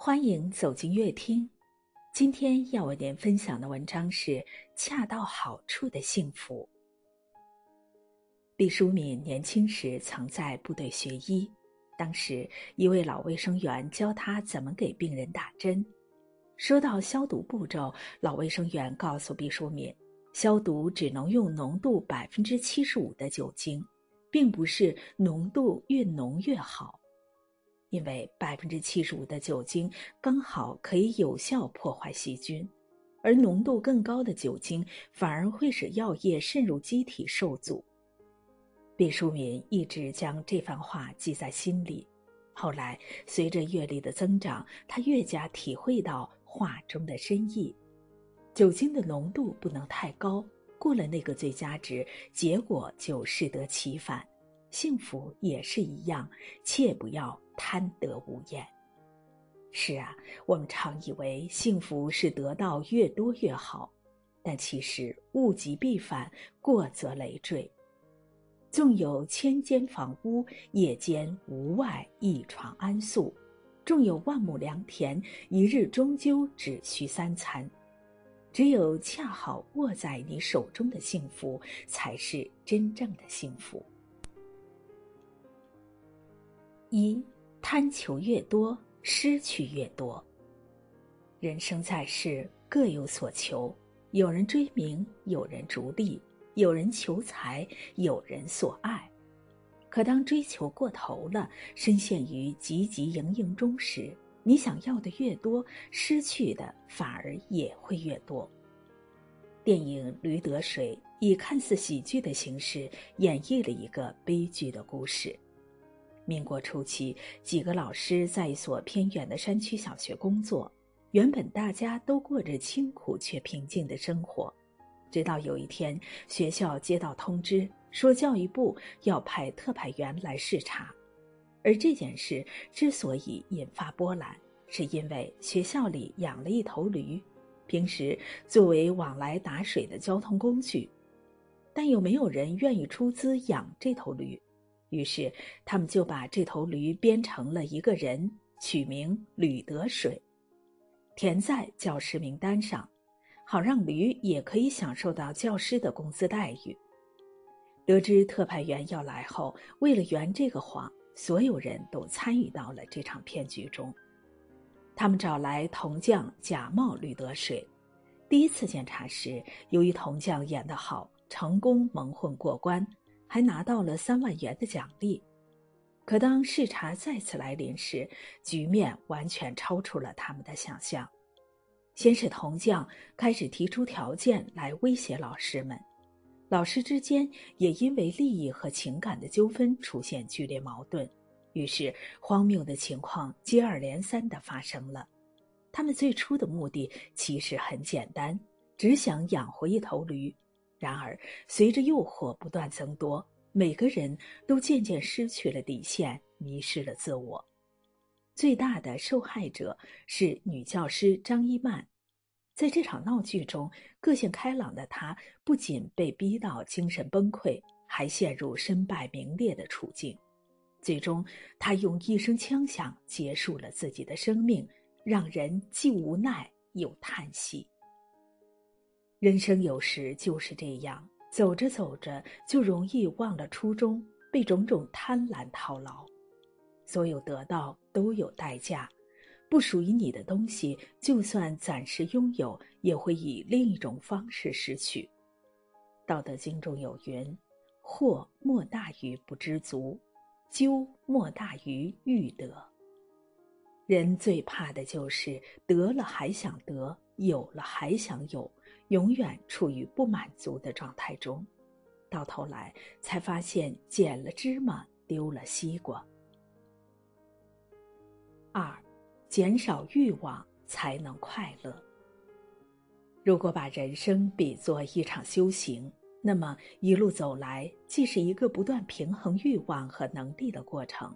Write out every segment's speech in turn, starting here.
欢迎走进乐听。今天要为您分享的文章是《恰到好处的幸福》。毕淑敏年轻时曾在部队学医，当时一位老卫生员教他怎么给病人打针。说到消毒步骤，老卫生员告诉毕淑敏，消毒只能用浓度百分之七十五的酒精，并不是浓度越浓越好。因为百分之七十五的酒精刚好可以有效破坏细菌，而浓度更高的酒精反而会使药液渗入机体受阻。毕淑敏一直将这番话记在心里。后来随着阅历的增长，他越加体会到话中的深意：酒精的浓度不能太高，过了那个最佳值，结果就适得其反。幸福也是一样，切不要。贪得无厌。是啊，我们常以为幸福是得到越多越好，但其实物极必反，过则累赘。纵有千间房屋，夜间无外一床安宿；纵有万亩良田，一日终究只需三餐。只有恰好握在你手中的幸福，才是真正的幸福。一。贪求越多，失去越多。人生在世，各有所求，有人追名，有人逐利，有人求财，有人所爱。可当追求过头了，深陷于汲汲营营中时，你想要的越多，失去的反而也会越多。电影《驴得水》以看似喜剧的形式演绎了一个悲剧的故事。民国初期，几个老师在一所偏远的山区小学工作。原本大家都过着清苦却平静的生活，直到有一天，学校接到通知，说教育部要派特派员来视察。而这件事之所以引发波澜，是因为学校里养了一头驴，平时作为往来打水的交通工具，但又没有人愿意出资养这头驴。于是，他们就把这头驴编成了一个人，取名吕得水，填在教师名单上，好让驴也可以享受到教师的工资待遇。得知特派员要来后，为了圆这个谎，所有人都参与到了这场骗局中。他们找来铜匠假冒吕得水，第一次检查时，由于铜匠演得好，成功蒙混过关。还拿到了三万元的奖励，可当视察再次来临时，局面完全超出了他们的想象。先是铜匠开始提出条件来威胁老师们，老师之间也因为利益和情感的纠纷出现剧烈矛盾，于是荒谬的情况接二连三的发生了。他们最初的目的其实很简单，只想养活一头驴。然而，随着诱惑不断增多，每个人都渐渐失去了底线，迷失了自我。最大的受害者是女教师张一曼。在这场闹剧中，个性开朗的她不仅被逼到精神崩溃，还陷入身败名裂的处境。最终，她用一声枪响结束了自己的生命，让人既无奈又叹息。人生有时就是这样，走着走着就容易忘了初衷，被种种贪婪套牢。所有得到都有代价，不属于你的东西，就算暂时拥有，也会以另一种方式失去。《道德经》中有云：“祸莫大于不知足，咎莫大于欲得。”人最怕的就是得了还想得，有了还想有。永远处于不满足的状态中，到头来才发现捡了芝麻丢了西瓜。二，减少欲望才能快乐。如果把人生比作一场修行，那么一路走来，既是一个不断平衡欲望和能力的过程。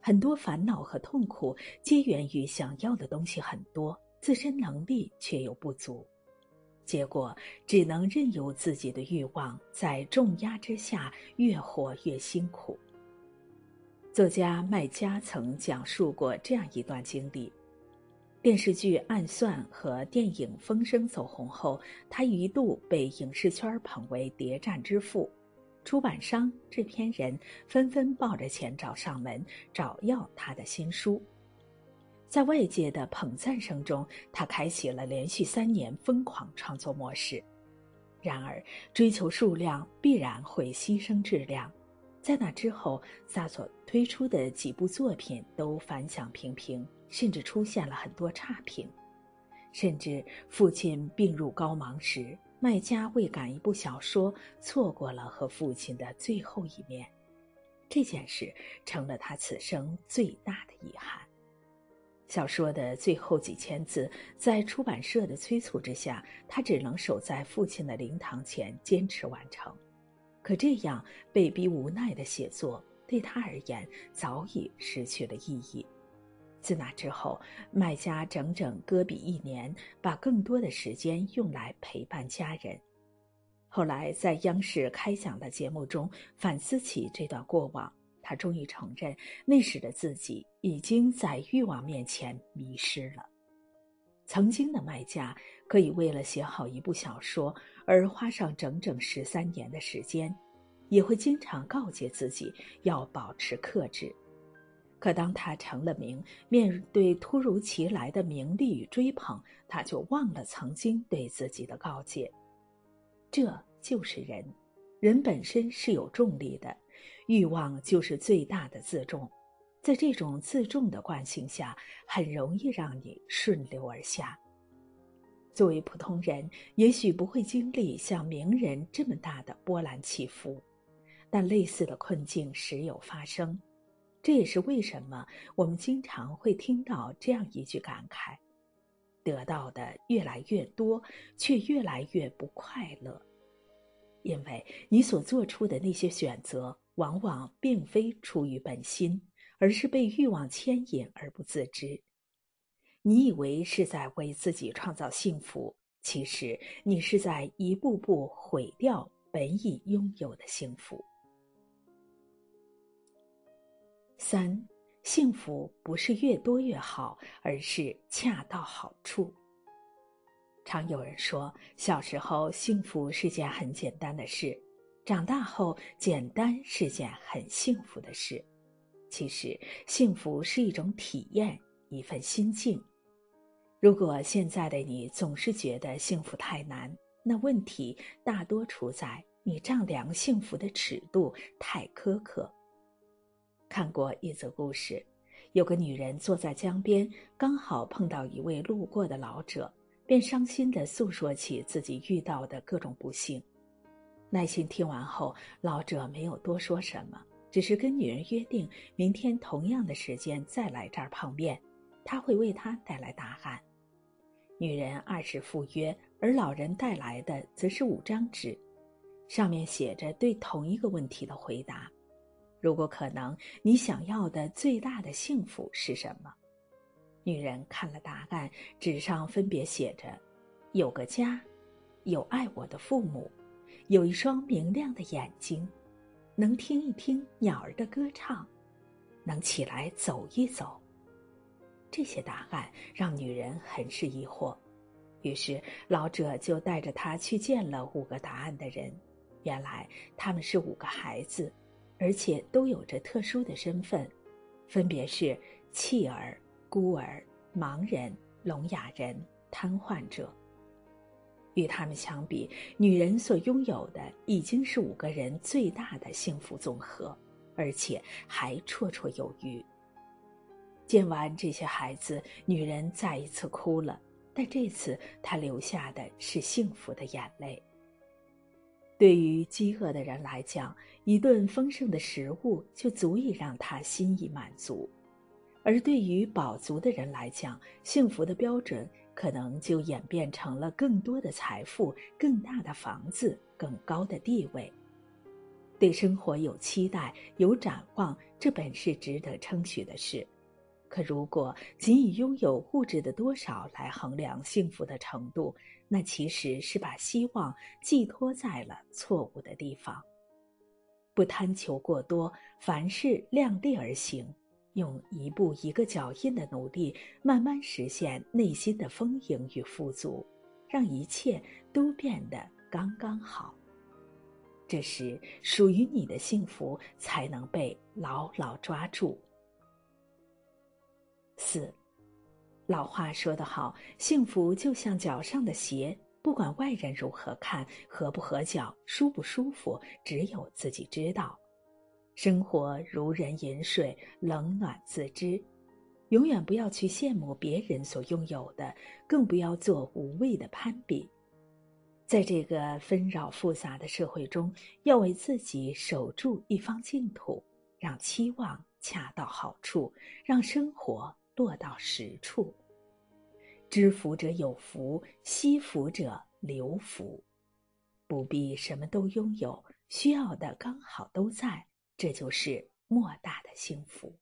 很多烦恼和痛苦皆源于想要的东西很多，自身能力却又不足。结果只能任由自己的欲望在重压之下越活越辛苦。作家麦家曾讲述过这样一段经历：电视剧《暗算》和电影《风声》走红后，他一度被影视圈捧为谍战之父，出版商、制片人纷纷抱着钱找上门，找要他的新书。在外界的捧赞声中，他开启了连续三年疯狂创作模式。然而，追求数量必然会牺牲质量。在那之后，萨索推出的几部作品都反响平平。甚至出现了很多差评，甚至父亲病入膏肓时，麦家为赶一部小说，错过了和父亲的最后一面。这件事成了他此生最大的遗憾。小说的最后几千字，在出版社的催促之下，他只能守在父亲的灵堂前坚持完成。可这样被逼无奈的写作，对他而言早已失去了意义。自那之后，麦家整整搁笔一年，把更多的时间用来陪伴家人。后来在央视开讲的节目中反思起这段过往，他终于承认那时的自己已经在欲望面前迷失了。曾经的麦家可以为了写好一部小说而花上整整十三年的时间，也会经常告诫自己要保持克制。可当他成了名，面对突如其来的名利与追捧，他就忘了曾经对自己的告诫。这就是人，人本身是有重力的，欲望就是最大的自重。在这种自重的惯性下，很容易让你顺流而下。作为普通人，也许不会经历像名人这么大的波澜起伏，但类似的困境时有发生。这也是为什么我们经常会听到这样一句感慨：得到的越来越多，却越来越不快乐，因为你所做出的那些选择，往往并非出于本心，而是被欲望牵引而不自知。你以为是在为自己创造幸福，其实你是在一步步毁掉本已拥有的幸福。三，幸福不是越多越好，而是恰到好处。常有人说，小时候幸福是件很简单的事，长大后简单是件很幸福的事。其实，幸福是一种体验，一份心境。如果现在的你总是觉得幸福太难，那问题大多出在你丈量幸福的尺度太苛刻。看过一则故事，有个女人坐在江边，刚好碰到一位路过的老者，便伤心地诉说起自己遇到的各种不幸。耐心听完后，老者没有多说什么，只是跟女人约定，明天同样的时间再来这儿碰面，他会为她带来答案。女人按时赴约，而老人带来的则是五张纸，上面写着对同一个问题的回答。如果可能，你想要的最大的幸福是什么？女人看了答案，纸上分别写着：有个家，有爱我的父母，有一双明亮的眼睛，能听一听鸟儿的歌唱，能起来走一走。这些答案让女人很是疑惑，于是老者就带着她去见了五个答案的人。原来他们是五个孩子。而且都有着特殊的身份，分别是弃儿、孤儿、盲人、聋哑人、瘫痪者。与他们相比，女人所拥有的已经是五个人最大的幸福总和，而且还绰绰有余。见完这些孩子，女人再一次哭了，但这次她流下的是幸福的眼泪。对于饥饿的人来讲，一顿丰盛的食物就足以让他心意满足；而对于饱足的人来讲，幸福的标准可能就演变成了更多的财富、更大的房子、更高的地位。对生活有期待、有展望，这本是值得称许的事。可如果仅以拥有物质的多少来衡量幸福的程度，那其实是把希望寄托在了错误的地方。不贪求过多，凡事量力而行，用一步一个脚印的努力，慢慢实现内心的丰盈与富足，让一切都变得刚刚好。这时，属于你的幸福才能被牢牢抓住。四，老话说得好，幸福就像脚上的鞋，不管外人如何看，合不合脚，舒不舒服，只有自己知道。生活如人饮水，冷暖自知。永远不要去羡慕别人所拥有的，更不要做无谓的攀比。在这个纷扰复杂的社会中，要为自己守住一方净土，让期望恰到好处，让生活落到实处。知福者有福，惜福者留福。不必什么都拥有，需要的刚好都在。这就是莫大的幸福。